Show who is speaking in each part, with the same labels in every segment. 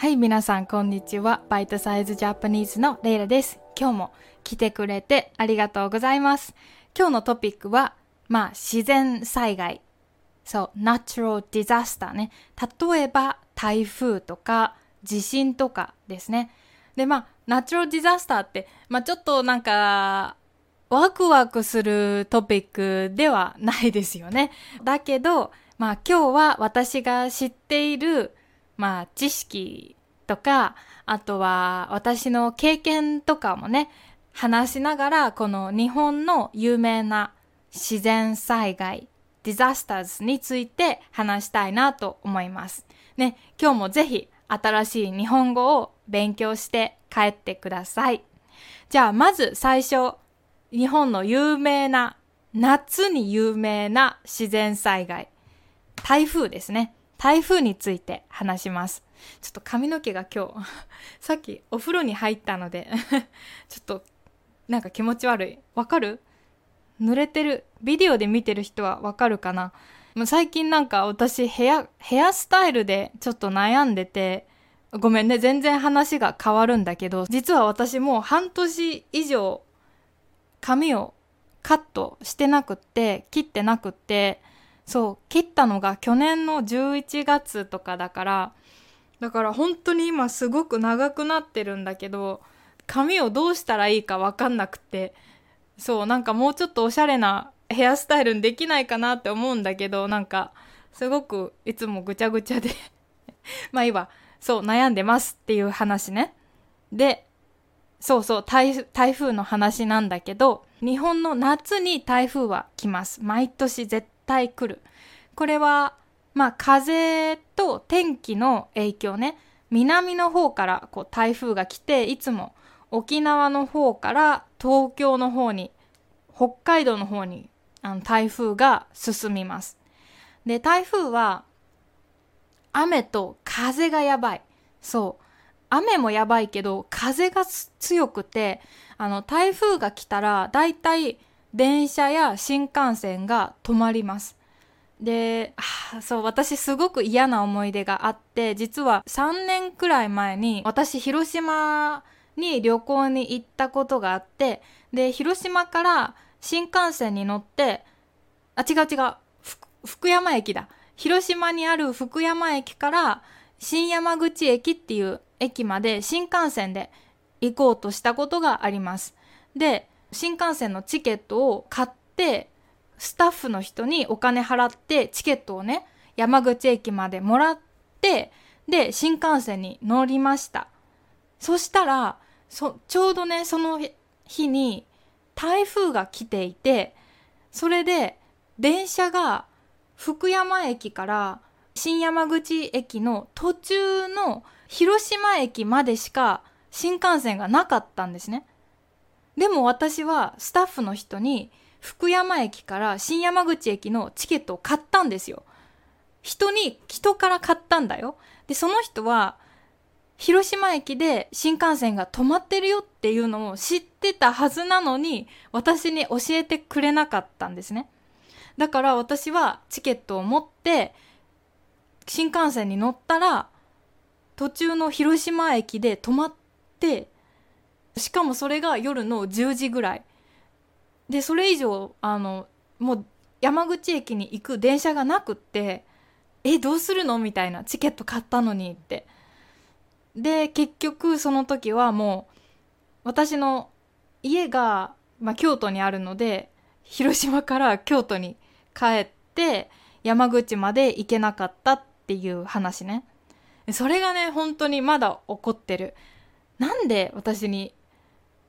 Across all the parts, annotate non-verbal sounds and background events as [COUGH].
Speaker 1: はい、皆さん、こんにちは。バイトサイズジャパニーズのレイラです。今日も来てくれてありがとうございます。今日のトピックは、まあ、自然災害。そう、natural disaster ね。例えば、台風とか、地震とかですね。で、まあ、natural disaster って、まあ、ちょっとなんか、ワクワクするトピックではないですよね。だけど、まあ今日は私が知っている、まあ知識とか、あとは私の経験とかもね、話しながら、この日本の有名な自然災害、ディザスターズについて話したいなと思います。ね、今日もぜひ新しい日本語を勉強して帰ってください。じゃあまず最初、日本の有名な、夏に有名な自然災害。台風ですね。台風について話します。ちょっと髪の毛が今日、[LAUGHS] さっきお風呂に入ったので [LAUGHS] ちょっとなんか気持ち悪い。わかる？濡れてる。ビデオで見てる人はわかるかな？もう最近なんか私ヘア、ヘアスタイルでちょっと悩んでて、ごめんね、全然話が変わるんだけど、実は私もう半年以上髪をカットしてなくって、切ってなくって、そう、切ったのが去年の11月とかだから、だから本当に今すごく長くなってるんだけど、髪をどうしたらいいかわかんなくて、そう、なんかもうちょっとおしゃれなヘアスタイルにできないかなって思うんだけど、なんか、すごくいつもぐちゃぐちゃで [LAUGHS] まあいいわ。そう、悩んでますっていう話ね。で、そうそう台、台風の話なんだけど、日本の夏に台風は来ます。毎年絶対来る。これは、まあ風と天気の影響ね。南の方からこう台風が来て、いつも沖縄の方から東京の方に、北海道の方にあの台風が進みます。で、台風は雨と風がやばい。そう。雨もやばいけど、風が強くて、あの、台風が来たら、だいたい電車や新幹線が止まります。で、そう、私すごく嫌な思い出があって、実は3年くらい前に、私広島に旅行に行ったことがあって、で、広島から新幹線に乗って、あ、違う違う、福山駅だ。広島にある福山駅から新山口駅っていう駅まで新幹線で行こうとしたことがあります。で、新幹線のチケットを買って、スタッフの人にお金払ってチケットをね、山口駅までもらって、で、新幹線に乗りました。そしたら、そ、ちょうどね、その日に台風が来ていて、それで電車が福山駅から新山口駅の途中の広島駅までしか新幹線がなかったんですね。でも私はスタッフの人に福山駅から新山口駅のチケットを買ったんですよ。人に、人から買ったんだよ。で、その人は広島駅で新幹線が止まってるよっていうのを知ってたはずなのに私に教えてくれなかったんですね。だから私はチケットを持って新幹線に乗ったら途中の広島駅で止まってしかもそれが夜の10時ぐらいでそれ以上あのもう山口駅に行く電車がなくってえどうするのみたいなチケット買ったのにってで結局その時はもう私の家が、まあ、京都にあるので広島から京都に帰って山口まで行けなかったっていう話ね。それがね、本当にまだ怒ってる。なんで私に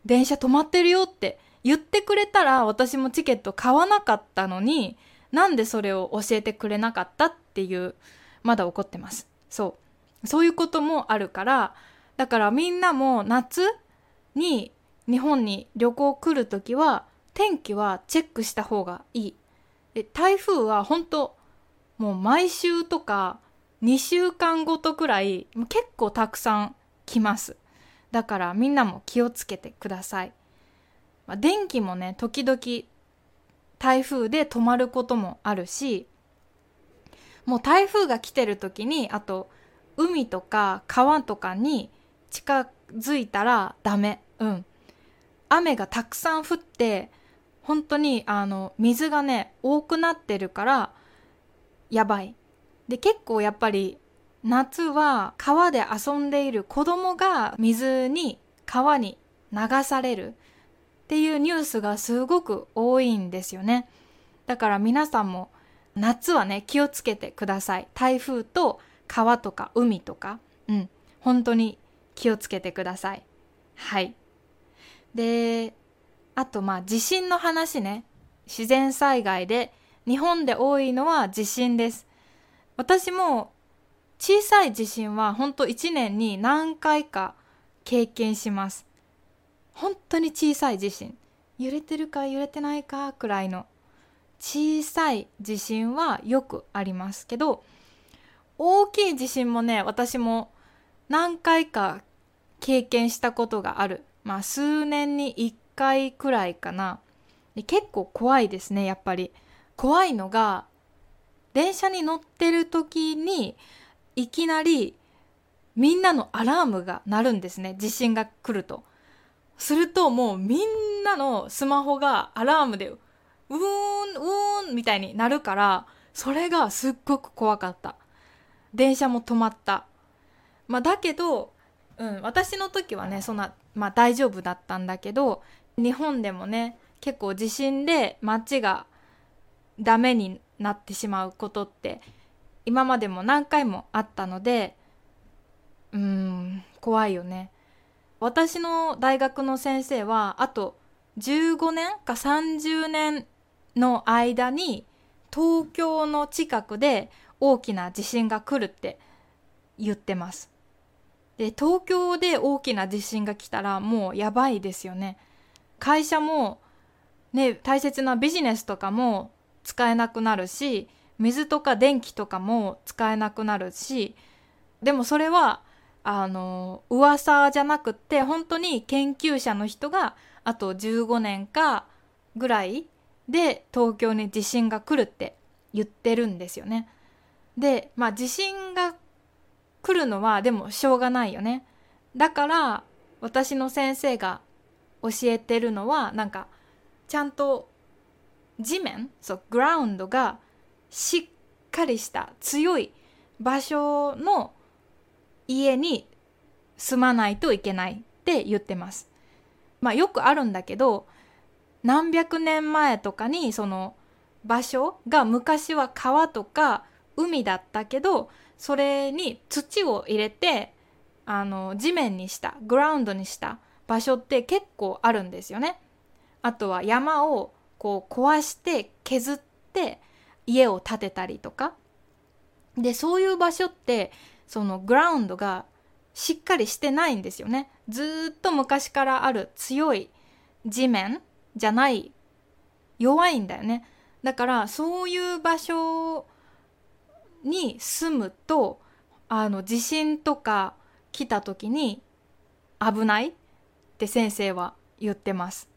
Speaker 1: 電車止まってるよって言ってくれたら私もチケット買わなかったのに、なんでそれを教えてくれなかったっていう、まだ怒ってます。そう。そういうこともあるから、だからみんなも夏に日本に旅行来るときは天気はチェックした方がいい。で台風は本当もう毎週とか2週間ごとくらい結構たくさん来ます。だからみんなも気をつけてください。まあ、電気もね、時々台風で止まることもあるし、もう台風が来てる時に、あと海とか川とかに近づいたらダメ。うん。雨がたくさん降って、本当にあの水がね、多くなってるからやばい。で、結構やっぱり夏は川で遊んでいる子供が水に川に流されるっていうニュースがすごく多いんですよね。だから皆さんも夏はね気をつけてください。台風と川とか海とか、うん、本当に気をつけてください。はい。で、あとまあ地震の話ね。自然災害で日本で多いのは地震です。私も小さい地震は本当1年に何回か経験します。本当に小さい地震。揺れてるか揺れてないかくらいの小さい地震はよくありますけど、大きい地震もね、私も何回か経験したことがある。まあ数年に1回くらいかな。で結構怖いですね、やっぱり。怖いのが、電車に乗ってる時にいきなりみんなのアラームが鳴るんですね地震が来ると。するともうみんなのスマホがアラームでうーんうーんみたいになるからそれがすっごく怖かった。電車も止まった。まあだけど、うん、私の時はねそんな、まあ、大丈夫だったんだけど日本でもね結構地震で街がダメになってしまうことって今までも何回もあったのでうん怖いよね。私の大学の先生はあと15年か30年の間に東京の近くで大きな地震が来るって言ってます。で東京で大きな地震が来たらもうやばいですよね。会社もね大切なビジネスとかも使えなくなるし水とか電気とかも使えなくなるしでもそれはあの噂じゃなくって本当に研究者の人があと15年かぐらいで東京に地震が来るって言ってるんですよね。でまあ地震が来るのはでもしょうがないよね。だから私の先生が教えてるのはなんかちゃんと地面そうグラウンドがしっかりした強い場所の家に住まないといけないって言ってます。まあよくあるんだけど何百年前とかにその場所が昔は川とか海だったけどそれに土を入れてあの地面にしたグラウンドにした場所って結構あるんですよね。あとは山をこう壊して削って家を建てたりとか。でそういう場所ってそのグラウンドがしっかりしてないんですよね。ずっと昔からある強い地面じゃない弱いんだよね。だからそういう場所に住むとあの地震とか来た時に危ないって先生は言ってます。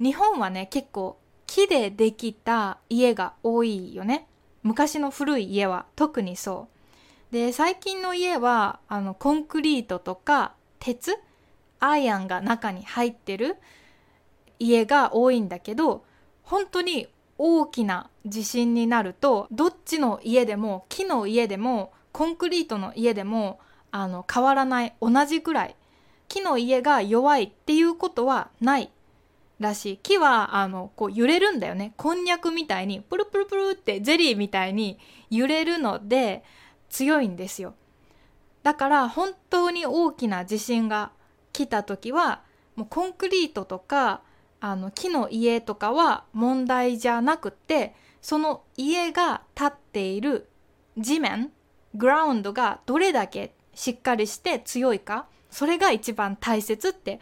Speaker 1: 日本はね結構木でできた家が多いよね。昔の古い家は特にそう。で、最近の家は、あの、コンクリートとか鉄アイアンが中に入ってる家が多いんだけど、本当に大きな地震になると、どっちの家でも、木の家でも、コンクリートの家でも、あの、変わらない、同じくらい。木の家が弱いっていうことはないらし。木は、あの、こう揺れるんだよね。こんにゃくみたいに、プルプルプルってゼリーみたいに揺れるので強いんですよ。だから本当に大きな地震が来た時は、もうコンクリートとか、あの木の家とかは問題じゃなくて、その家が建っている地面、グラウンドがどれだけしっかりして強いか、それが一番大切って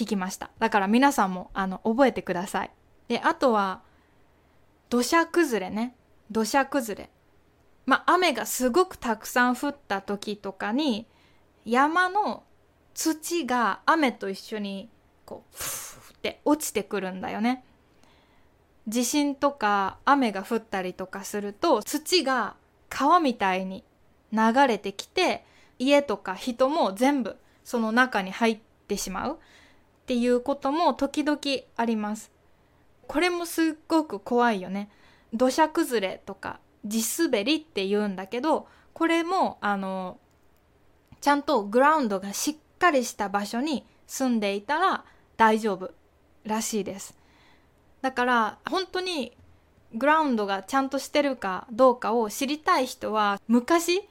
Speaker 1: 聞きました。だから皆さんもあの覚えてください。で、あとは土砂崩れね。土砂崩れ。まあ雨がすごくたくさん降った時とかに山の土が雨と一緒にこうふーって落ちてくるんだよね。地震とか雨が降ったりとかすると土が川みたいに流れてきて家とか人も全部その中に入ってしまうっていうことも時々あります。これもすっごく怖いよね。土砂崩れとか地滑りって言うんだけどこれもあのちゃんとグラウンドがしっかりした場所に住んでいたら大丈夫らしいです。だから本当にグラウンドがちゃんとしてるかどうかを知りたい人は昔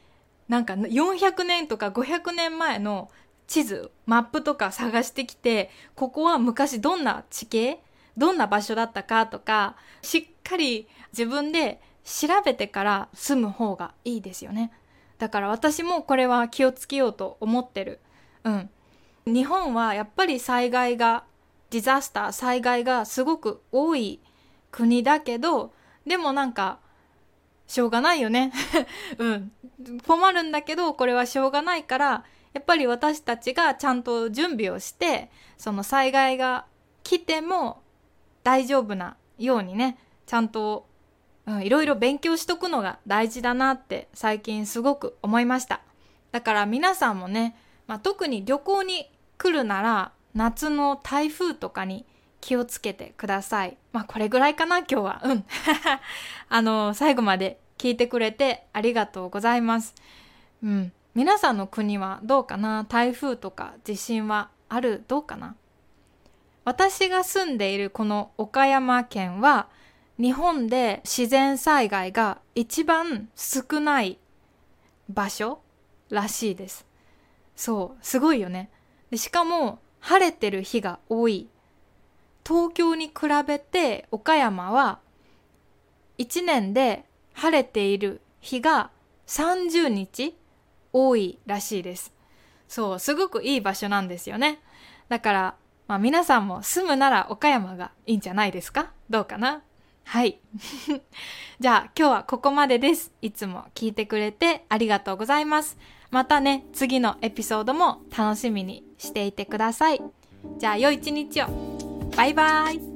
Speaker 1: なんか400年とか500年前の地図マップとか探してきてここは昔どんな地形どんな場所だったかとかしっかり自分で調べてから住む方がいいですよね。だから私もこれは気をつけようと思ってる。うん。日本はやっぱり災害がディザスター災害がすごく多い国だけどでもなんかしょうがないよね。[LAUGHS] うん。困るんだけどこれはしょうがないからやっぱり私たちがちゃんと準備をしてその災害が来ても大丈夫なようにねちゃんと、うん、いろいろ勉強しとくのが大事だなって最近すごく思いましただから皆さんもね、まあ、特に旅行に来るなら夏の台風とかに気をつけてください。まあこれぐらいかな今日は。うん。[LAUGHS] あの、最後まで聞いてくれてありがとうございます。うん。皆さんの国はどうかな？台風とか地震はある？どうかな？私が住んでいるこの岡山県は日本で自然災害が一番少ない場所らしいです。そう、すごいよね。でしかも晴れてる日が多い。東京に比べて岡山は1年で晴れている日が30日多いらしいです。そう、すごくいい場所なんですよね。だから、まあ皆さんも住むなら岡山がいいんじゃないですか？どうかな？はい。[LAUGHS] じゃあ今日はここまでです。いつも聞いてくれてありがとうございます。またね、次のエピソードも楽しみにしていてください。じゃあ良い一日を。バイバイ